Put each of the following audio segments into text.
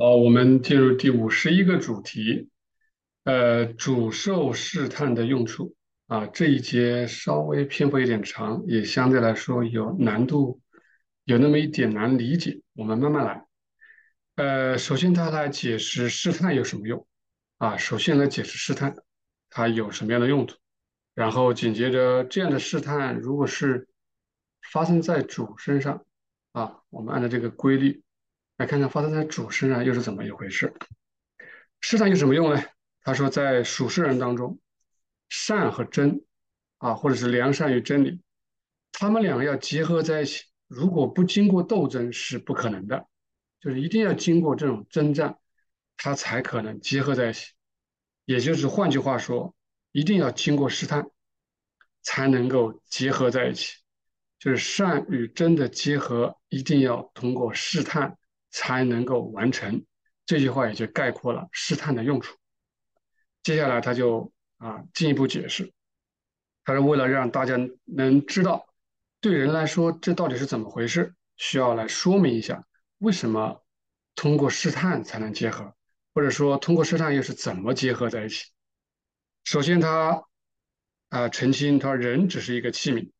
好，我们进入第五十一个主题，呃，主受试探的用处啊，这一节稍微篇幅有点长，也相对来说有难度，有那么一点难理解，我们慢慢来。呃，首先他来解释试探有什么用啊？首先来解释试探它有什么样的用途，然后紧接着这样的试探如果是发生在主身上啊，我们按照这个规律。来看看发生在主身上又是怎么一回事？试探有什么用呢？他说，在属世人当中，善和真，啊，或者是良善与真理，他们两个要结合在一起，如果不经过斗争是不可能的，就是一定要经过这种征战，它才可能结合在一起。也就是换句话说，一定要经过试探，才能够结合在一起。就是善与真的结合，一定要通过试探。才能够完成这句话，也就概括了试探的用处。接下来他就啊进一步解释，他是为了让大家能知道，对人来说这到底是怎么回事，需要来说明一下为什么通过试探才能结合，或者说通过试探又是怎么结合在一起。首先他啊澄清，他人只是一个器皿，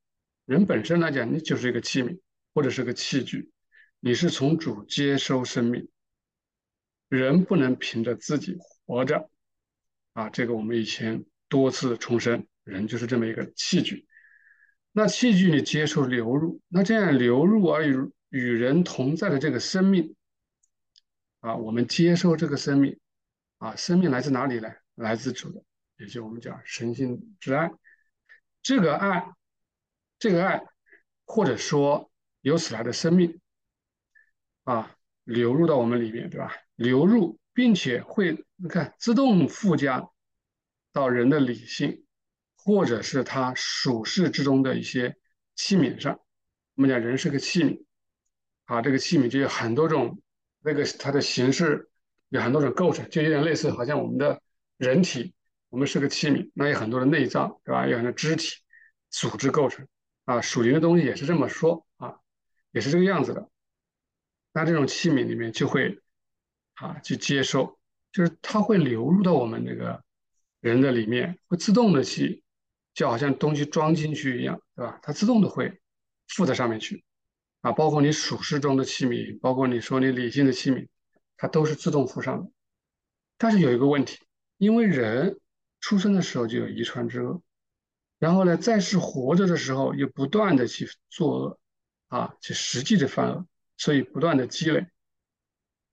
人本身来讲你就是一个器皿或者是个器具。你是从主接收生命，人不能凭着自己活着，啊，这个我们以前多次重申，人就是这么一个器具。那器具你接受流入，那这样流入而与与人同在的这个生命，啊，我们接受这个生命，啊，生命来自哪里呢？来自主的，也就我们讲神性之爱。这个爱，这个爱，或者说由此来的生命。啊，流入到我们里面，对吧？流入，并且会你看自动附加到人的理性，或者是他属世之中的一些器皿上。我们讲人是个器皿，啊，这个器皿就有很多种，那个它的形式有很多种构成，就有点类似，好像我们的人体，我们是个器皿，那有很多的内脏，对吧？有很多肢体组织构成，啊，属灵的东西也是这么说，啊，也是这个样子的。那这种器皿里面就会啊去接受，就是它会流入到我们这个人的里面，会自动的去，就好像东西装进去一样，对吧？它自动的会附在上面去，啊，包括你属世中的器皿，包括你说你理性的器皿，它都是自动附上的。但是有一个问题，因为人出生的时候就有遗传之恶，然后呢，在世活着的时候又不断的去作恶，啊，去实际的犯恶。所以不断的积累，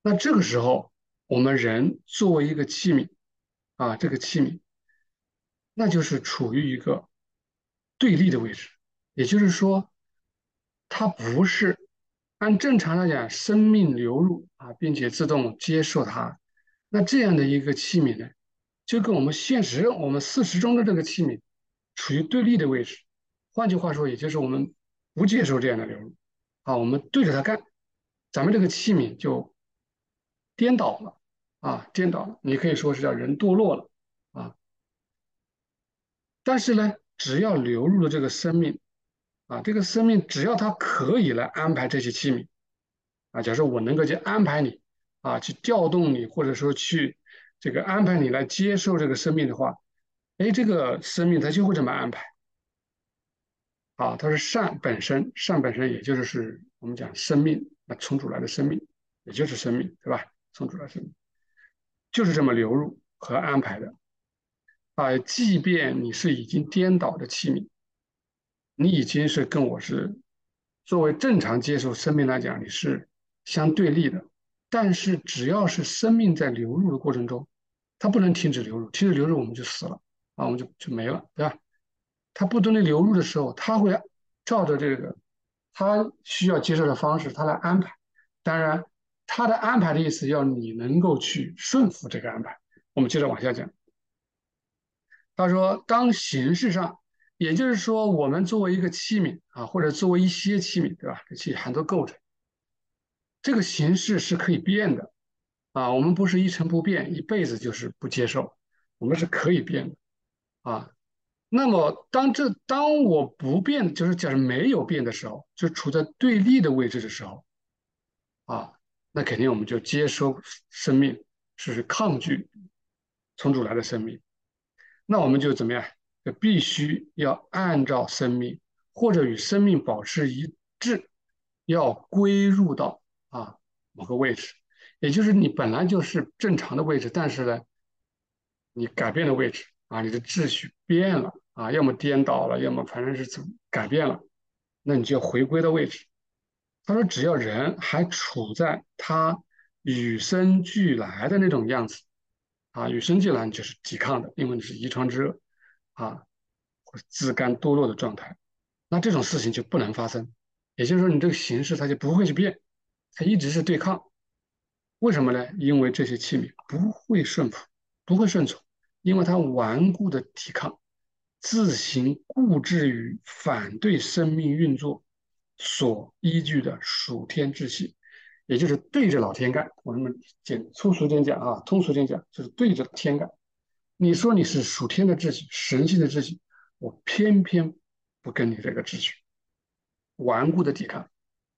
那这个时候我们人作为一个器皿啊，这个器皿，那就是处于一个对立的位置，也就是说，它不是按正常来讲生命流入啊，并且自动接受它，那这样的一个器皿呢，就跟我们现实我们事实中的这个器皿处于对立的位置。换句话说，也就是我们不接受这样的流入啊，我们对着它干。咱们这个器皿就颠倒了啊，颠倒了，你可以说是叫人堕落了啊。但是呢，只要流入了这个生命啊，这个生命只要它可以来安排这些器皿啊，假设我能够去安排你啊，去调动你，或者说去这个安排你来接受这个生命的话，哎，这个生命它就会这么安排啊。它是善本身，善本身也就是是我们讲生命。那从主来的生命，也就是生命，对吧？从主来生命，就是这么流入和安排的。啊，即便你是已经颠倒的器皿，你已经是跟我是作为正常接受生命来讲，你是相对立的。但是只要是生命在流入的过程中，它不能停止流入，停止流入我们就死了啊，我们就就没了，对吧？它不断的流入的时候，它会照着这个。他需要接受的方式，他来安排。当然，他的安排的意思要你能够去顺服这个安排。我们接着往下讲。他说，当形式上，也就是说，我们作为一个器皿啊，或者作为一些器皿，对吧？这器很多构成，这个形式是可以变的啊。我们不是一成不变，一辈子就是不接受，我们是可以变的啊。那么，当这当我不变，就是假如没有变的时候，就处在对立的位置的时候，啊，那肯定我们就接收生命，是抗拒从主来的生命。那我们就怎么样？就必须要按照生命，或者与生命保持一致，要归入到啊某个位置，也就是你本来就是正常的位置，但是呢，你改变了位置啊，你的秩序变了啊，要么颠倒了，要么反正是怎改变了，那你就回归到位置。他说，只要人还处在他与生俱来的那种样子。啊，与生俱来就是抵抗的，因为你是遗传之恶，啊，或自甘堕落的状态，那这种事情就不能发生。也就是说，你这个形式它就不会去变，它一直是对抗。为什么呢？因为这些器皿不会顺服，不会顺从，因为他顽固的抵抗，自行固执于反对生命运作所依据的属天秩序。也就是对着老天干，我们简粗俗点讲啊，通俗点讲就是对着天干。你说你是属天的秩序，神性的秩序，我偏偏不跟你这个秩序，顽固的抵抗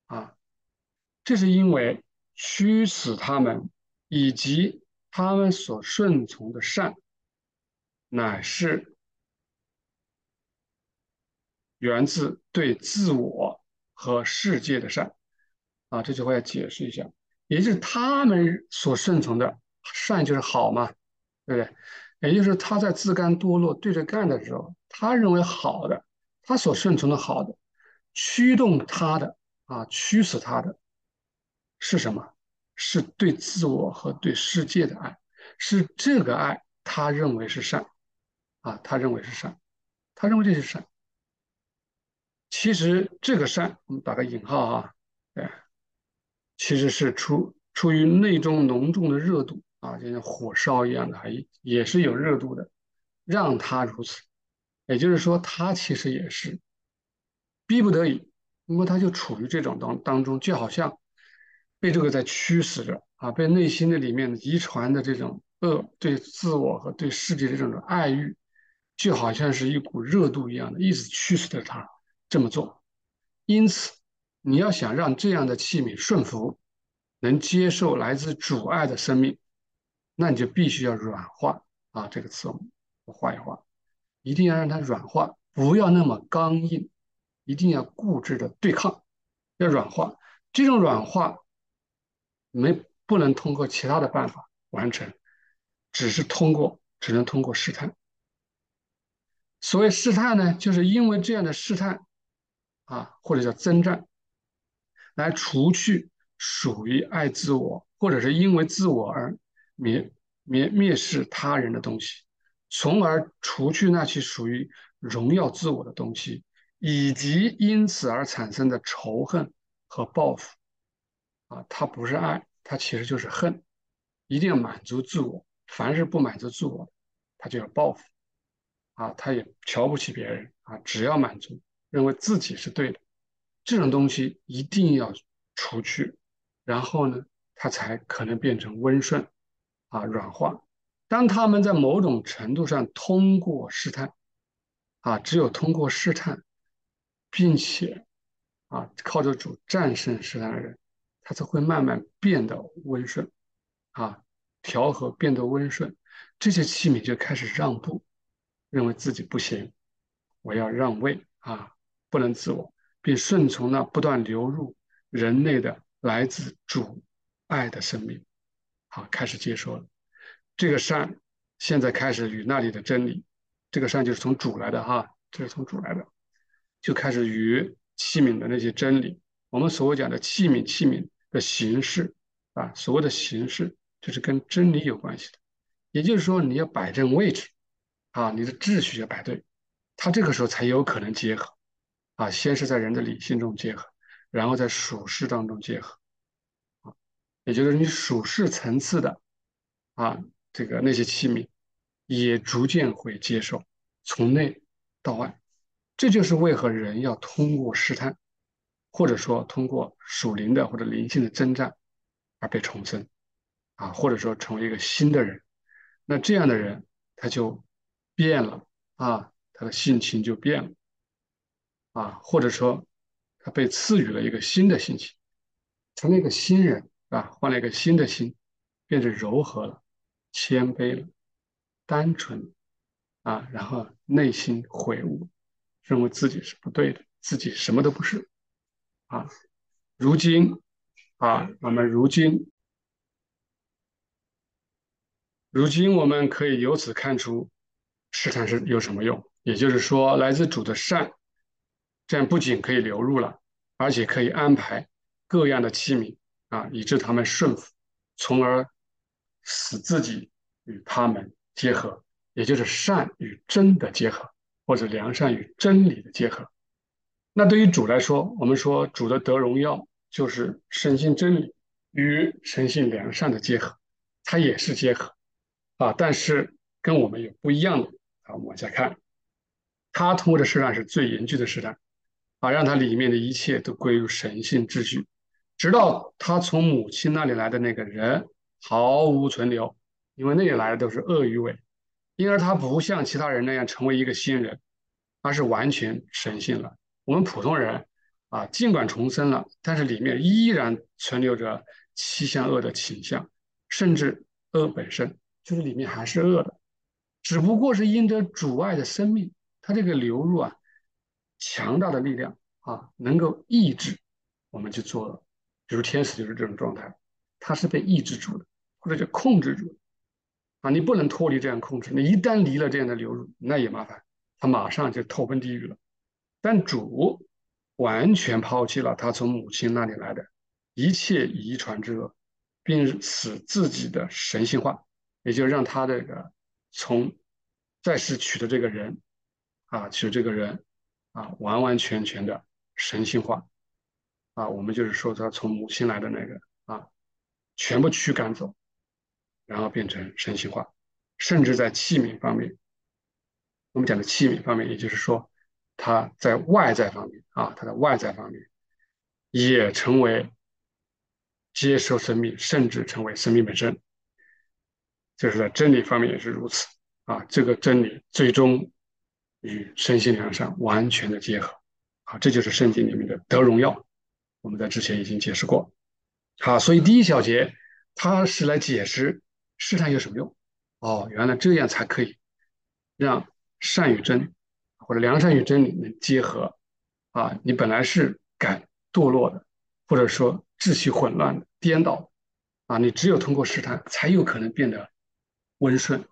啊！这是因为驱使他们以及他们所顺从的善，乃是源自对自我和世界的善。啊，这句话要解释一下，也就是他们所顺从的善就是好嘛，对不对？也就是他在自甘堕落对着干的时候，他认为好的，他所顺从的好的，驱动他的啊，驱使他的是什么？是对自我和对世界的爱，是这个爱，他认为是善，啊，他认为是善，他认为这是善。其实这个善，我们打个引号啊，对。其实是出出于内中浓重的热度啊，就像火烧一样的，还也是有热度的，让他如此。也就是说，他其实也是逼不得已，因为他就处于这种当当中，就好像被这个在驱使着啊，被内心的里面遗传的这种恶，对自我和对世界的这种爱欲，就好像是一股热度一样的，一直驱使着他这么做。因此。你要想让这样的器皿顺服，能接受来自主爱的生命，那你就必须要软化啊！这个词我们画一画，一定要让它软化，不要那么刚硬，一定要固执的对抗，要软化。这种软化没不能通过其他的办法完成，只是通过，只能通过试探。所谓试探呢，就是因为这样的试探啊，或者叫征战。来除去属于爱自我，或者是因为自我而蔑蔑蔑视他人的东西，从而除去那些属于荣耀自我的东西，以及因此而产生的仇恨和报复。啊，它不是爱，它其实就是恨。一定要满足自我，凡是不满足自我，他就要报复。啊，他也瞧不起别人啊，只要满足，认为自己是对的。这种东西一定要除去，然后呢，它才可能变成温顺，啊，软化。当他们在某种程度上通过试探，啊，只有通过试探，并且，啊，靠着主战胜试探的人，他才会慢慢变得温顺，啊，调和变得温顺，这些器皿就开始让步，认为自己不行，我要让位，啊，不能自我。并顺从那不断流入人类的来自主爱的生命，好，开始接受了。这个善，现在开始与那里的真理，这个善就是从主来的哈，这是从主来的，就开始与器皿的那些真理，我们所谓讲的器皿，器皿的形式啊，所谓的形式就是跟真理有关系的，也就是说你要摆正位置啊，你的秩序要摆对，它这个时候才有可能结合。啊，先是在人的理性中结合，然后在属世当中结合，啊，也就是你属世层次的啊，这个那些器皿也逐渐会接受，从内到外，这就是为何人要通过试探，或者说通过属灵的或者灵性的征战而被重生，啊，或者说成为一个新的人，那这样的人他就变了啊，他的性情就变了。啊，或者说他被赐予了一个新的性情，成了一个新人啊？换了一个新的心，变得柔和了、谦卑了、单纯啊，然后内心悔悟，认为自己是不对的，自己什么都不是啊。如今啊，我们如今，如今我们可以由此看出，试探是有什么用？也就是说，来自主的善，这样不仅可以流入了，而且可以安排各样的器皿啊，以致他们顺服，从而使自己与他们结合，也就是善与真的结合，或者良善与真理的结合。那对于主来说，我们说主的得荣耀，就是神性真理与神性良善的结合，它也是结合啊，但是跟我们有不一样的我们往下看。他通过的试探是最严峻的试探，啊，让他里面的一切都归于神性秩序，直到他从母亲那里来的那个人毫无存留，因为那里来的都是恶与伪，因而他不像其他人那样成为一个新人，而是完全神性了。我们普通人啊，尽管重生了，但是里面依然存留着七向恶的倾向，甚至恶本身就是里面还是恶的，只不过是因着主爱的生命。它这个流入啊，强大的力量啊，能够抑制我们去做，比如天使就是这种状态，它是被抑制住的，或者叫控制住的啊，你不能脱离这样控制，你一旦离了这样的流入，那也麻烦，他马上就投奔地狱了。但主完全抛弃了他从母亲那里来的一切遗传之恶，并使自己的神性化，也就让他这个从在世取的这个人。啊，娶这个人啊，完完全全的神性化啊，我们就是说他从母亲来的那个啊，全部驱赶走，然后变成神性化，甚至在器皿方面，我们讲的器皿方面，也就是说他在外在方面啊，他的外在方面也成为接受生命，甚至成为生命本身，就是在真理方面也是如此啊，这个真理最终。与身心良善完全的结合，啊，这就是圣经里面的得荣耀。我们在之前已经解释过，好，所以第一小节它是来解释试探有什么用。哦，原来这样才可以让善与真，或者良善与真理能结合。啊，你本来是敢堕落的，或者说秩序混乱的、颠倒，啊，你只有通过试探，才有可能变得温顺、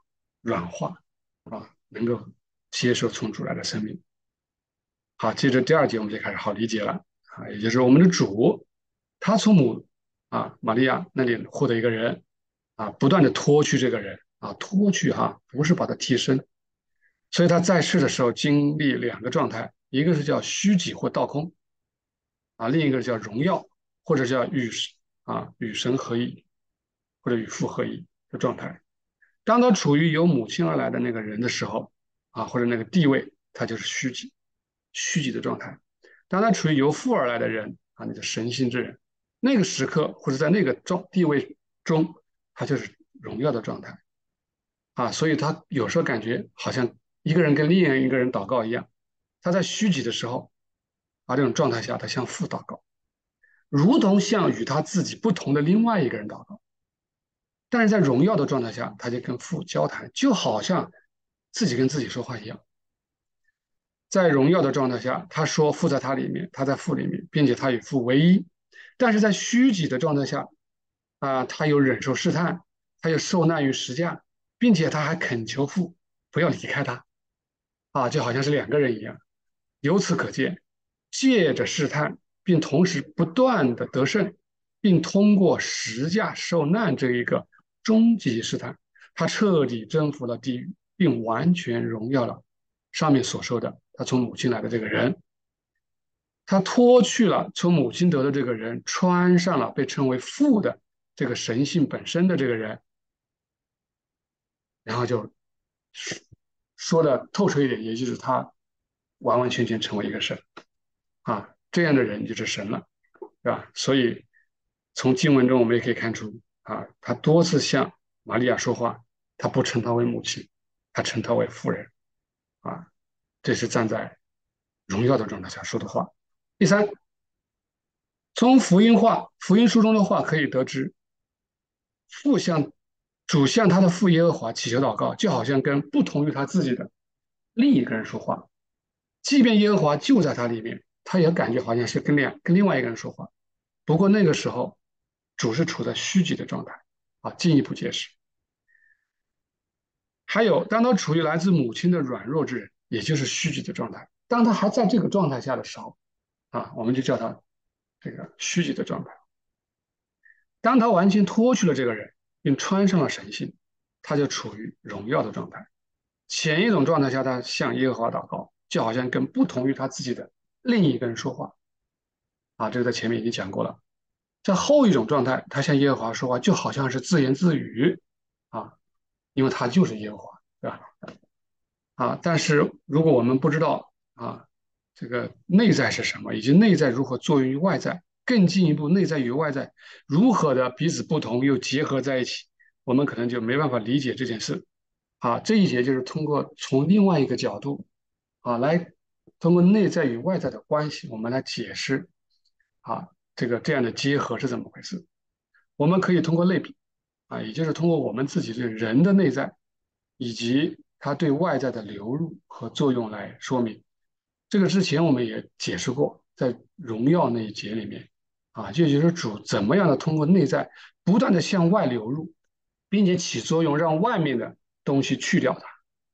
软化，啊，能够。接受从主来的生命。好，接着第二节我们就开始好理解了啊，也就是我们的主，他从母啊玛利亚那里获得一个人啊，不断的脱去这个人啊，脱去哈，不是把他替身，所以他在世的时候经历两个状态，一个是叫虚己或倒空啊，另一个叫荣耀或者叫与啊与神合一或者与父合一的状态。当他处于由母亲而来的那个人的时候。啊，或者那个地位，他就是虚己、虚己的状态。当他处于由父而来的人啊，那个神性之人，那个时刻或者在那个状地位中，他就是荣耀的状态。啊，所以他有时候感觉好像一个人跟另一个人祷告一样。他在虚己的时候，啊，这种状态下，他向父祷告，如同向与他自己不同的另外一个人祷告。但是在荣耀的状态下，他就跟父交谈，就好像。自己跟自己说话一样，在荣耀的状态下，他说父在他里面，他在父里面，并且他与父唯一。但是在虚己的状态下，啊，他又忍受试探，他又受难于实架，并且他还恳求父不要离开他，啊，就好像是两个人一样。由此可见，借着试探，并同时不断的得胜，并通过实架受难这一个终极试探，他彻底征服了地狱。并完全荣耀了上面所说的他从母亲来的这个人，他脱去了从母亲得的这个人，穿上了被称为父的这个神性本身的这个人，然后就说的透彻一点，也就是他完完全全成为一个神啊，这样的人就是神了，是吧？所以从经文中我们也可以看出啊，他多次向玛利亚说话，他不称她为母亲。他称她为夫人，啊，这是站在荣耀的状态下说的话。第三，从福音话、福音书中的话可以得知，父向主向他的父耶和华祈求祷告，就好像跟不同于他自己的另一个人说话。即便耶和华就在他里面，他也感觉好像是跟两跟另外一个人说话。不过那个时候，主是处在虚极的状态。啊，进一步解释。还有，当他处于来自母亲的软弱之人，也就是虚极的状态。当他还在这个状态下的时候，啊，我们就叫他这个虚极的状态。当他完全脱去了这个人，并穿上了神性，他就处于荣耀的状态。前一种状态下，他向耶和华祷告。就好像跟不同于他自己的另一个人说话，啊，这个在前面已经讲过了。在后一种状态，他向耶和华说话，就好像是自言自语，啊，因为他就是耶和华，对吧？啊，但是如果我们不知道啊，这个内在是什么，以及内在如何作用于外在，更进一步，内在与外在如何的彼此不同又结合在一起，我们可能就没办法理解这件事。啊，这一节就是通过从另外一个角度。啊，来通过内在与外在的关系，我们来解释啊，这个这样的结合是怎么回事？我们可以通过类比啊，也就是通过我们自己对人的内在以及它对外在的流入和作用来说明。这个之前我们也解释过，在荣耀那一节里面啊，就就是主怎么样的通过内在不断的向外流入，并且起作用，让外面的东西去掉它，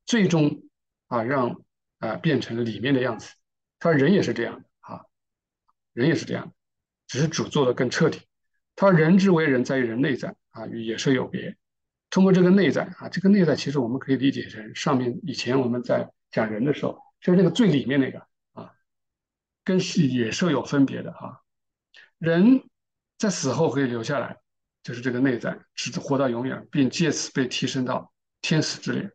最终啊让。啊，变成里面的样子。他人也是这样的啊，人也是这样的，只是主做的更彻底。他说人之为人，在于人内在啊，与野兽有别。通过这个内在啊，这个内在其实我们可以理解成上面以前我们在讲人的时候，就是那个最里面那个啊，跟野兽有分别的啊。人在死后可以留下来，就是这个内在，只活到永远，并借此被提升到天使之列。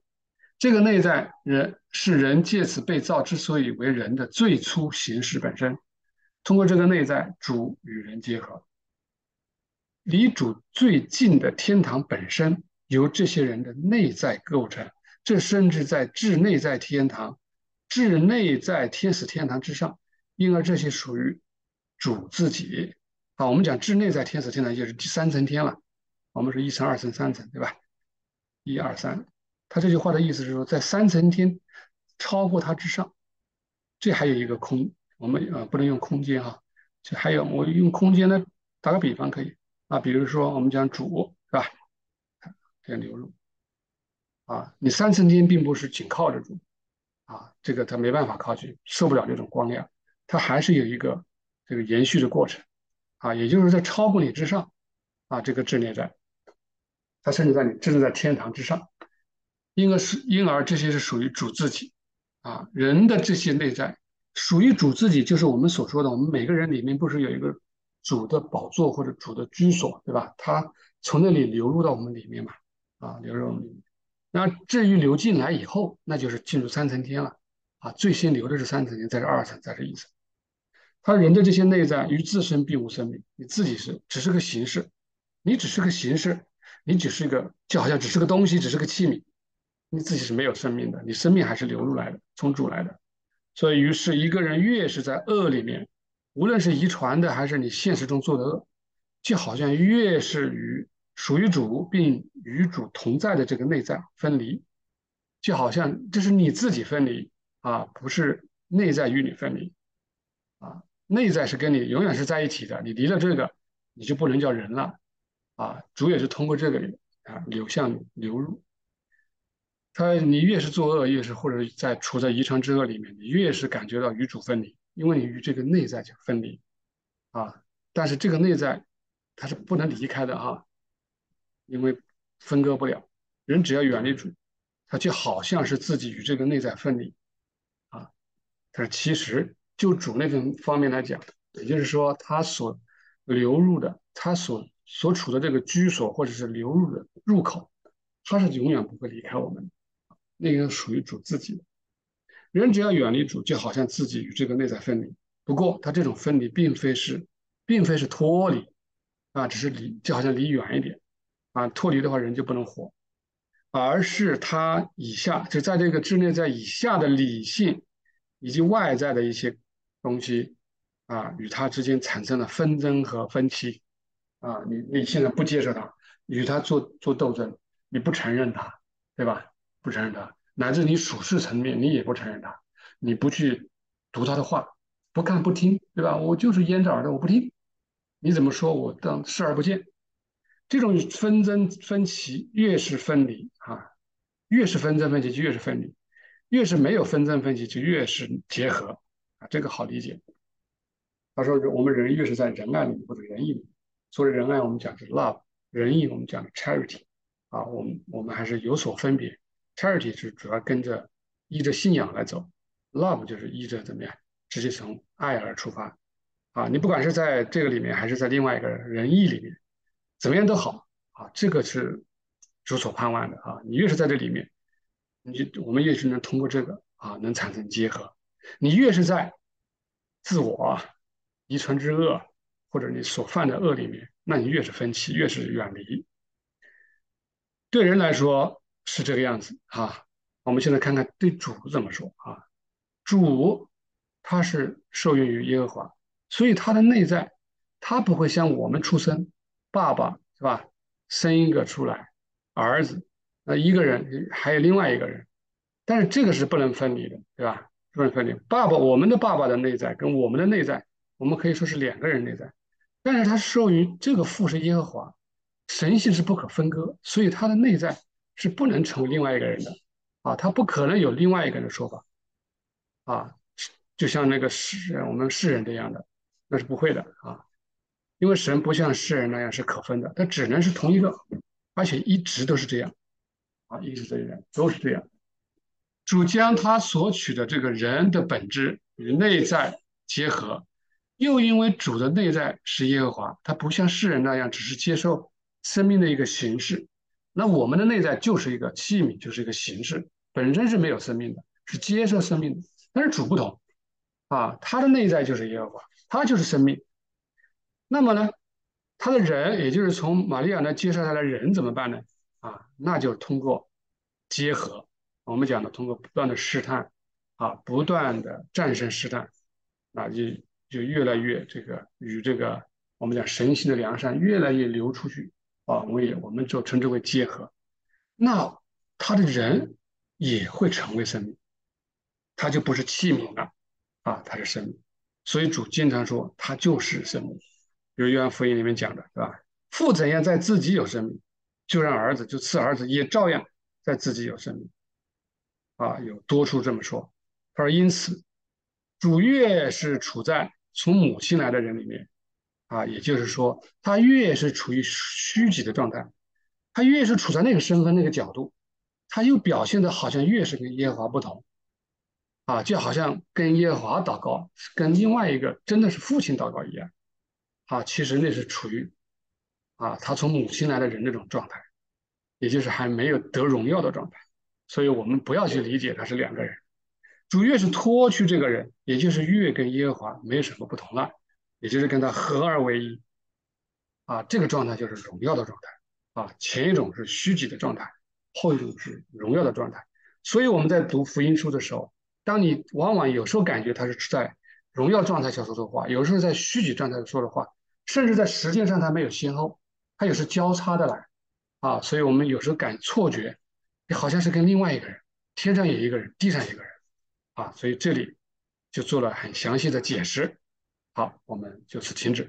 这个内在人是人借此被造之所以为人的最初形式本身。通过这个内在，主与人结合，离主最近的天堂本身由这些人的内在构成。这甚至在至内在天堂、至内在天使天堂之上，因而这些属于主自己。啊，我们讲至内在天使天堂就是第三层天了。我们说一层、二层、三层，对吧？一二三。他这句话的意思是说，在三层天超过它之上，这还有一个空，我们呃不能用空间哈，这还有我用空间呢，打个比方可以啊，比如说我们讲主是吧，这样流入啊，你三层天并不是紧靠着主啊，这个它没办法靠近，受不了这种光亮，它还是有一个这个延续的过程啊，也就是在超过你之上啊，这个智念在，它甚至在你，甚至在天堂之上。因而是因而这些是属于主自己，啊，人的这些内在属于主自己，就是我们所说的，我们每个人里面不是有一个主的宝座或者主的居所，对吧？它从那里流入到我们里面嘛，啊，流入我们里面。那至于流进来以后，那就是进入三层天了，啊，最先流的是三层天，再是二层，再是一层。他人的这些内在与自身并无生命，你自己是只是个形式，你只是个形式，你只是一个就好像只是个东西，只是个器皿。你自己是没有生命的，你生命还是流入来的，从主来的。所以，于是一个人越是在恶里面，无论是遗传的还是你现实中做的恶，就好像越是与属于主并与主同在的这个内在分离，就好像这是你自己分离啊，不是内在与你分离啊。内在是跟你永远是在一起的，你离了这个，你就不能叫人了啊。主也是通过这个啊流向流入。他，你越是作恶，越是或者在处在遗传之恶里面，你越是感觉到与主分离，因为你与这个内在就分离啊。但是这个内在它是不能离开的哈，因为分割不了。人只要远离主，他就好像是自己与这个内在分离啊。但是其实就主那种方面来讲，也就是说他所流入的，他所所处的这个居所或者是流入的入口，他是永远不会离开我们的。那个属于主自己的人，只要远离主，就好像自己与这个内在分离。不过，他这种分离并非是，并非是脱离啊，只是离，就好像离远一点啊。脱离的话，人就不能活，而是他以下，就在这个智内在以下的理性以及外在的一些东西啊，与他之间产生了纷争和分歧，啊，你你现在不接受他，与他做做斗争，你不承认他，对吧？不承认他，乃至你处事层面你也不承认他，你不去读他的话，不看不听，对吧？我就是掩着耳朵，我不听，你怎么说我当视而不见。这种纷争分歧越是分离啊，越是纷争分歧就越是分离，越是没有纷争分歧就越是结合啊，这个好理解。他说：“我们人越是在仁爱里或者仁义里，所以仁爱我们讲是 love，仁义我们讲 charity，啊，我们我们还是有所分别。Charity 是主要跟着依着信仰来走，love 就是依着怎么样，直接从爱而出发。啊，你不管是在这个里面，还是在另外一个仁义里面，怎么样都好啊，这个是主所盼望的啊。你越是在这里面，你我们越是能通过这个啊，能产生结合。你越是在自我。”遗传之恶，或者你所犯的恶里面，那你越是分歧，越是远离。对人来说是这个样子啊。我们现在看看对主怎么说啊？主他是受孕于耶和华，所以他的内在他不会像我们出生，爸爸是吧？生一个出来儿子，那一个人还有另外一个人，但是这个是不能分离的，对吧？不能分离。爸爸，我们的爸爸的内在跟我们的内在。我们可以说是两个人内在，但是他受于这个父是耶和华，神性是不可分割，所以他的内在是不能成为另外一个人的，啊，他不可能有另外一个人的说法，啊，就像那个世我们世人这样的，那是不会的啊，因为神不像世人那样是可分的，他只能是同一个，而且一直都是这样，啊，一直都是这样都是这样，主将他所取的这个人的本质与内在结合。又因为主的内在是耶和华，他不像世人那样只是接受生命的一个形式，那我们的内在就是一个器皿，就是一个形式，本身是没有生命的，是接受生命的。但是主不同，啊，他的内在就是耶和华，他就是生命。那么呢，他的人，也就是从玛利亚那接受他的人怎么办呢？啊，那就通过结合，我们讲的通过不断的试探，啊，不断的战胜试探，啊，就。就越来越这个与这个我们讲神性的良善越来越流出去啊，我也我们就称之为结合。那他的人也会成为生命，他就不是器皿了啊，他是生命。所以主经常说他就是生命。比如约翰福音里面讲的是吧？父怎样在自己有生命，就让儿子就赐儿子也照样在自己有生命啊，有多处这么说。他说因此主越是处在从母亲来的人里面，啊，也就是说，他越是处于虚己的状态，他越是处在那个身份、那个角度，他又表现的好像越是跟耶和华不同，啊，就好像跟耶和华祷告，跟另外一个真的是父亲祷告一样，啊，其实那是处于，啊，他从母亲来的人那种状态，也就是还没有得荣耀的状态，所以我们不要去理解他是两个人。主越是脱去这个人，也就是越跟耶和华没有什么不同了，也就是跟它合二为一，啊，这个状态就是荣耀的状态，啊，前一种是虚己的状态，后一种是荣耀的状态。所以我们在读福音书的时候，当你往往有时候感觉他是在荣耀状态下说的话，有时候在虚己状态说的话，甚至在时间上它没有先后，它有时交叉的来，啊，所以我们有时候感错觉，你好像是跟另外一个人，天上有一个人，地上有一个人。啊，所以这里就做了很详细的解释。好，我们就此停止。